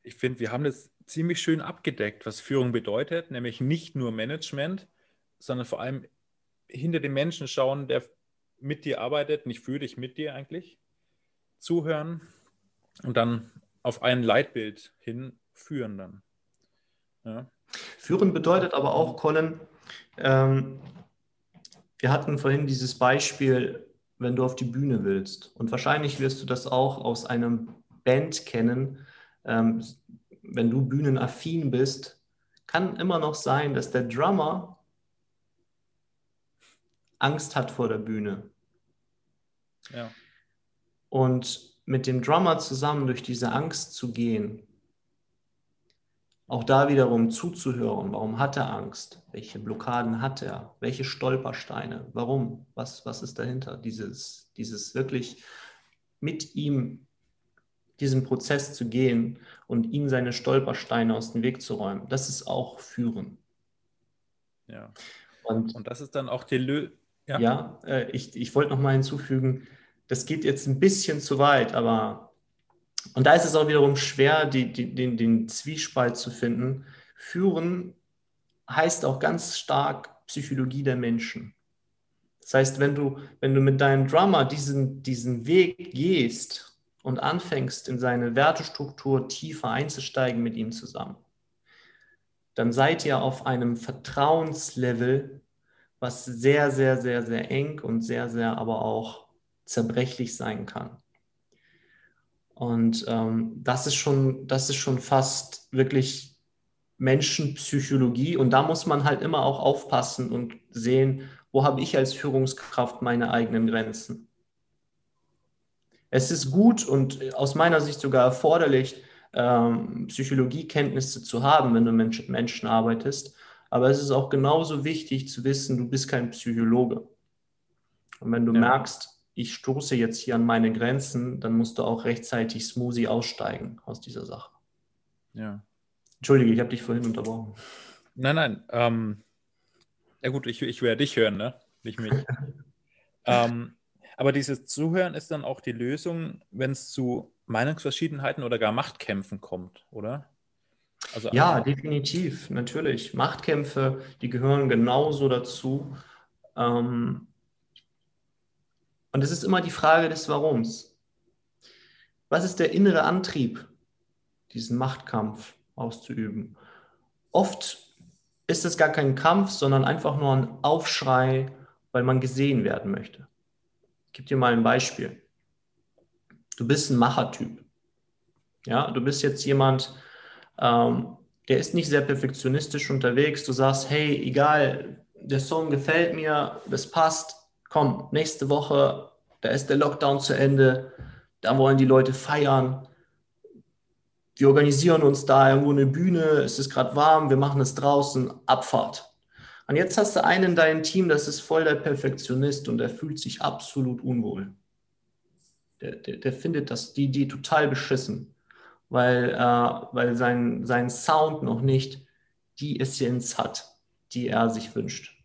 Ich finde, wir haben das ziemlich schön abgedeckt, was Führung bedeutet, nämlich nicht nur Management, sondern vor allem hinter dem Menschen schauen, der mit dir arbeitet, nicht für dich, mit dir eigentlich, zuhören und dann auf ein Leitbild hin führen dann. Ja. Führen bedeutet aber auch, Colin, ähm, wir hatten vorhin dieses Beispiel, wenn du auf die Bühne willst. Und wahrscheinlich wirst du das auch aus einem Band kennen. Ähm, wenn du bühnenaffin bist, kann immer noch sein, dass der Drummer Angst hat vor der Bühne. Ja. Und mit dem Drummer zusammen durch diese Angst zu gehen, auch da wiederum zuzuhören, warum hat er Angst? Welche Blockaden hat er? Welche Stolpersteine? Warum? Was, was ist dahinter? Dieses, dieses wirklich mit ihm diesen Prozess zu gehen und ihm seine Stolpersteine aus dem Weg zu räumen, das ist auch Führen. Ja. Und, und das ist dann auch die Lösung. Ja, ja äh, ich, ich wollte noch mal hinzufügen, das geht jetzt ein bisschen zu weit, aber und da ist es auch wiederum schwer, die, die, den, den Zwiespalt zu finden. Führen heißt auch ganz stark Psychologie der Menschen. Das heißt, wenn du, wenn du mit deinem Drummer diesen, diesen Weg gehst und anfängst, in seine Wertestruktur tiefer einzusteigen mit ihm zusammen, dann seid ihr auf einem Vertrauenslevel, was sehr, sehr, sehr, sehr eng und sehr, sehr aber auch zerbrechlich sein kann. Und ähm, das, ist schon, das ist schon fast wirklich Menschenpsychologie. Und da muss man halt immer auch aufpassen und sehen, wo habe ich als Führungskraft meine eigenen Grenzen. Es ist gut und aus meiner Sicht sogar erforderlich, ähm, Psychologiekenntnisse zu haben, wenn du mit Menschen arbeitest. Aber es ist auch genauso wichtig zu wissen, du bist kein Psychologe. Und wenn du ja. merkst, ich stoße jetzt hier an meine Grenzen, dann musst du auch rechtzeitig smoothie aussteigen aus dieser Sache. Ja. Entschuldige, ich habe dich vorhin unterbrochen. Nein, nein. Ähm, ja gut, ich, ich werde dich hören, ne? Nicht mich. ähm, aber dieses Zuhören ist dann auch die Lösung, wenn es zu Meinungsverschiedenheiten oder gar Machtkämpfen kommt, oder? Also ja, definitiv, natürlich. Machtkämpfe, die gehören genauso dazu. Ähm, und es ist immer die Frage des Warums. Was ist der innere Antrieb, diesen Machtkampf auszuüben? Oft ist es gar kein Kampf, sondern einfach nur ein Aufschrei, weil man gesehen werden möchte. Ich gebe dir mal ein Beispiel. Du bist ein Machertyp. Ja, du bist jetzt jemand, ähm, der ist nicht sehr perfektionistisch unterwegs. Du sagst, hey, egal, der Song gefällt mir, das passt. Komm, nächste Woche, da ist der Lockdown zu Ende, da wollen die Leute feiern. Wir organisieren uns da irgendwo eine Bühne, es ist gerade warm, wir machen es draußen, Abfahrt. Und jetzt hast du einen in deinem Team, das ist voll der Perfektionist und der fühlt sich absolut unwohl. Der, der, der findet das, die Idee total beschissen, weil, äh, weil sein, sein Sound noch nicht die Essenz hat, die er sich wünscht.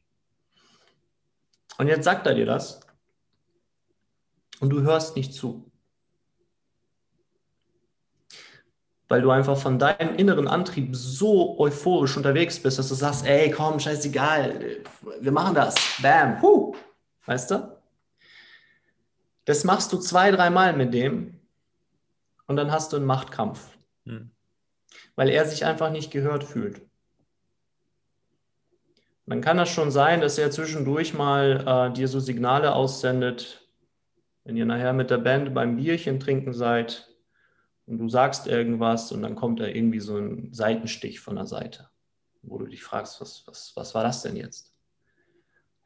Und jetzt sagt er dir das und du hörst nicht zu. weil du einfach von deinem inneren Antrieb so euphorisch unterwegs bist, dass du sagst, ey, komm, scheißegal, wir machen das. Bam, huh. Weißt du? Das machst du zwei, dreimal mit dem und dann hast du einen Machtkampf. Hm. Weil er sich einfach nicht gehört fühlt. Dann kann das schon sein, dass er zwischendurch mal äh, dir so Signale aussendet, wenn ihr nachher mit der Band beim Bierchen trinken seid, und du sagst irgendwas und dann kommt da irgendwie so ein Seitenstich von der Seite, wo du dich fragst, was, was, was war das denn jetzt?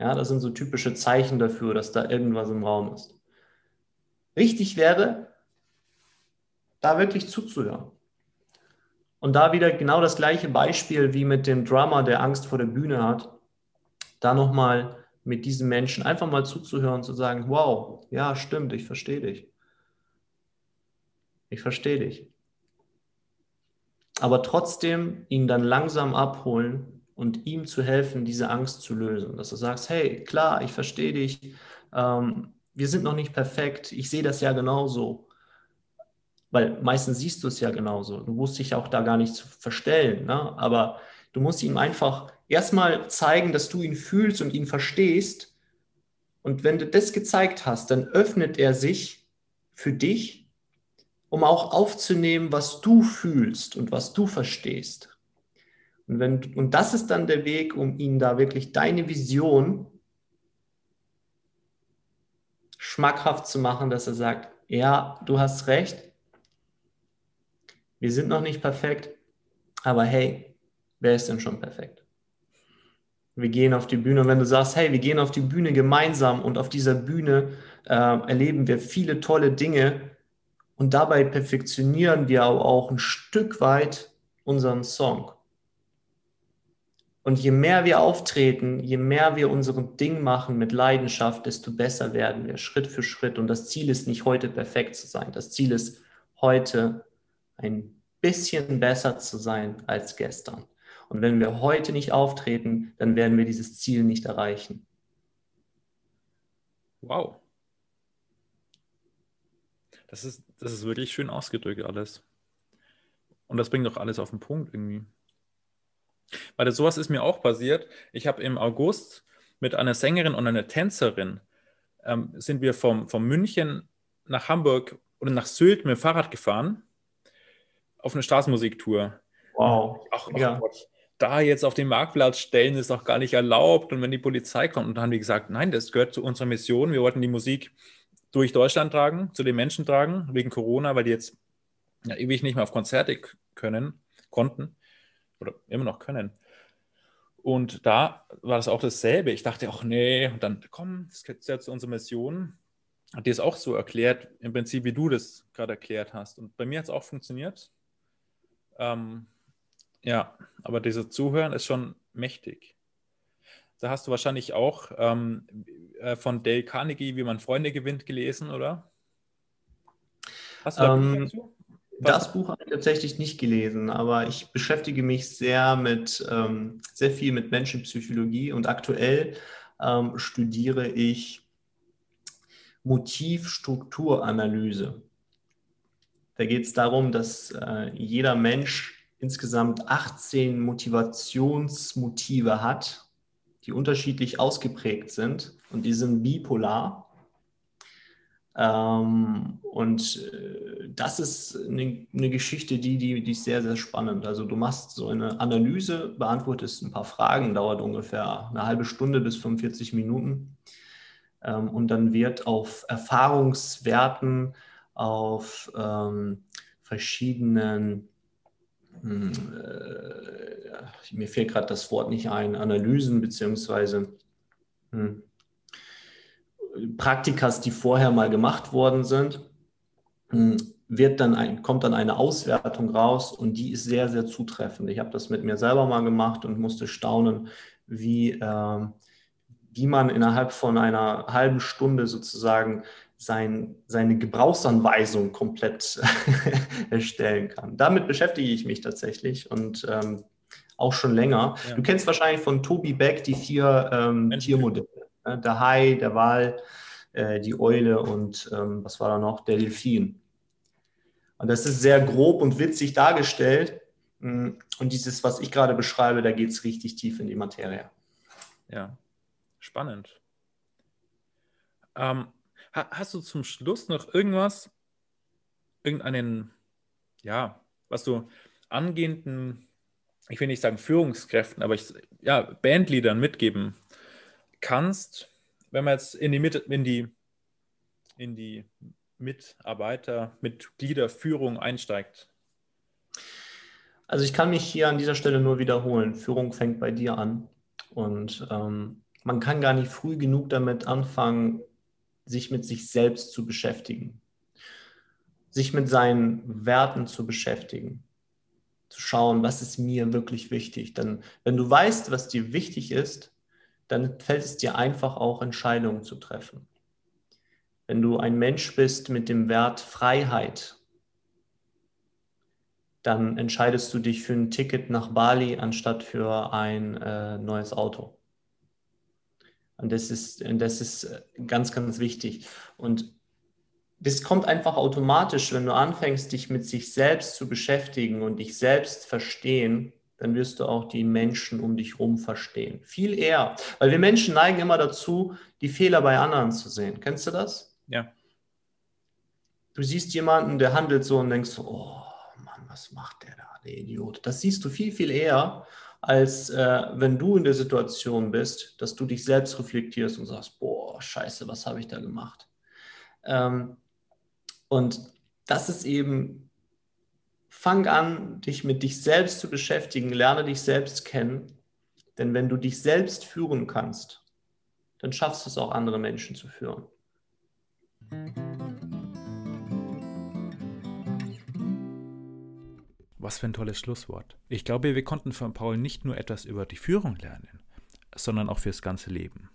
Ja, das sind so typische Zeichen dafür, dass da irgendwas im Raum ist. Richtig wäre, da wirklich zuzuhören. Und da wieder genau das gleiche Beispiel wie mit dem Drummer, der Angst vor der Bühne hat, da nochmal mit diesem Menschen einfach mal zuzuhören zu sagen, wow, ja, stimmt, ich verstehe dich. Ich verstehe dich. Aber trotzdem ihn dann langsam abholen und ihm zu helfen, diese Angst zu lösen. Dass du sagst, hey, klar, ich verstehe dich. Ähm, wir sind noch nicht perfekt. Ich sehe das ja genauso. Weil meistens siehst du es ja genauso. Du musst dich auch da gar nicht verstellen. Ne? Aber du musst ihm einfach erstmal zeigen, dass du ihn fühlst und ihn verstehst. Und wenn du das gezeigt hast, dann öffnet er sich für dich um auch aufzunehmen, was du fühlst und was du verstehst. Und, wenn, und das ist dann der Weg, um ihnen da wirklich deine Vision schmackhaft zu machen, dass er sagt, ja, du hast recht, wir sind noch nicht perfekt, aber hey, wer ist denn schon perfekt? Wir gehen auf die Bühne und wenn du sagst, hey, wir gehen auf die Bühne gemeinsam und auf dieser Bühne äh, erleben wir viele tolle Dinge, und dabei perfektionieren wir auch ein Stück weit unseren Song. Und je mehr wir auftreten, je mehr wir unserem Ding machen mit Leidenschaft, desto besser werden wir Schritt für Schritt. Und das Ziel ist nicht heute perfekt zu sein. Das Ziel ist heute ein bisschen besser zu sein als gestern. Und wenn wir heute nicht auftreten, dann werden wir dieses Ziel nicht erreichen. Wow. Das ist, das ist wirklich schön ausgedrückt alles. Und das bringt doch alles auf den Punkt irgendwie. Weil sowas ist mir auch passiert. Ich habe im August mit einer Sängerin und einer Tänzerin ähm, sind wir vom, vom München nach Hamburg oder nach Sylt mit dem Fahrrad gefahren auf eine Straßenmusiktour. Wow. Ach, ach ja. Gott, da jetzt auf den Marktplatz stellen ist doch gar nicht erlaubt. Und wenn die Polizei kommt, und dann haben die gesagt, nein, das gehört zu unserer Mission. Wir wollten die Musik durch Deutschland tragen, zu den Menschen tragen, wegen Corona, weil die jetzt ja, ewig nicht mehr auf Konzerte können, konnten oder immer noch können. Und da war das auch dasselbe. Ich dachte auch, nee, und dann, komm, das ist ja zu unserer Mission. Hat dir es auch so erklärt, im Prinzip, wie du das gerade erklärt hast. Und bei mir hat es auch funktioniert. Ähm, ja, aber dieses Zuhören ist schon mächtig. Da hast du wahrscheinlich auch ähm, äh, von Dale Carnegie, wie man Freunde gewinnt, gelesen, oder? Hast du da ähm, Das Buch habe ich tatsächlich nicht gelesen, aber ich beschäftige mich sehr mit ähm, sehr viel mit Menschenpsychologie und aktuell ähm, studiere ich Motivstrukturanalyse. Da geht es darum, dass äh, jeder Mensch insgesamt 18 Motivationsmotive hat, die unterschiedlich ausgeprägt sind und die sind bipolar. Ähm, und äh, das ist eine, eine Geschichte, die, die, die ist sehr, sehr spannend. Also du machst so eine Analyse, beantwortest ein paar Fragen, dauert ungefähr eine halbe Stunde bis 45 Minuten. Ähm, und dann wird auf Erfahrungswerten, auf ähm, verschiedenen hm, äh, mir fehlt gerade das Wort nicht ein, Analysen beziehungsweise hm, Praktikas, die vorher mal gemacht worden sind, hm, wird dann ein, kommt dann eine Auswertung raus und die ist sehr, sehr zutreffend. Ich habe das mit mir selber mal gemacht und musste staunen, wie, äh, wie man innerhalb von einer halben Stunde sozusagen sein, seine Gebrauchsanweisung komplett erstellen kann. Damit beschäftige ich mich tatsächlich und ähm, auch schon länger. Ja. Du kennst wahrscheinlich von Toby Beck die vier ähm, Tiermodelle. Ne? Der Hai, der Wal, äh, die Eule und ähm, was war da noch? Der Delfin. Und das ist sehr grob und witzig dargestellt. Mm, und dieses, was ich gerade beschreibe, da geht es richtig tief in die Materie. Ja, spannend. Ähm, Hast du zum Schluss noch irgendwas, irgendeinen, ja, was du angehenden, ich will nicht sagen Führungskräften, aber ich, ja, Bandleadern mitgeben kannst, wenn man jetzt in die Mitte, in die, in die Mitarbeiter, Mitgliederführung einsteigt? Also ich kann mich hier an dieser Stelle nur wiederholen. Führung fängt bei dir an. Und ähm, man kann gar nicht früh genug damit anfangen, sich mit sich selbst zu beschäftigen, sich mit seinen Werten zu beschäftigen, zu schauen, was ist mir wirklich wichtig. Denn wenn du weißt, was dir wichtig ist, dann fällt es dir einfach auch Entscheidungen zu treffen. Wenn du ein Mensch bist mit dem Wert Freiheit, dann entscheidest du dich für ein Ticket nach Bali anstatt für ein äh, neues Auto. Und das ist, das ist äh, ganz, ganz wichtig. Und das kommt einfach automatisch, wenn du anfängst, dich mit sich selbst zu beschäftigen und dich selbst verstehen, dann wirst du auch die Menschen um dich herum verstehen. Viel eher. Weil wir Menschen neigen immer dazu, die Fehler bei anderen zu sehen. Kennst du das? Ja. Du siehst jemanden, der handelt so und denkst, oh Mann, was macht der da, der Idiot? Das siehst du viel, viel eher, als äh, wenn du in der Situation bist, dass du dich selbst reflektierst und sagst, boah, scheiße, was habe ich da gemacht? Ähm, und das ist eben, fang an, dich mit dich selbst zu beschäftigen, lerne dich selbst kennen, denn wenn du dich selbst führen kannst, dann schaffst du es auch, andere Menschen zu führen. Was für ein tolles Schlusswort. Ich glaube, wir konnten von Paul nicht nur etwas über die Führung lernen, sondern auch fürs ganze Leben.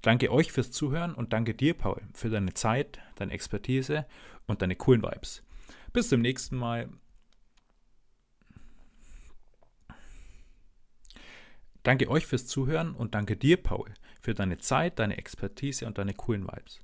Danke euch fürs Zuhören und danke dir, Paul, für deine Zeit, deine Expertise und deine coolen Vibes. Bis zum nächsten Mal. Danke euch fürs Zuhören und danke dir, Paul, für deine Zeit, deine Expertise und deine coolen Vibes.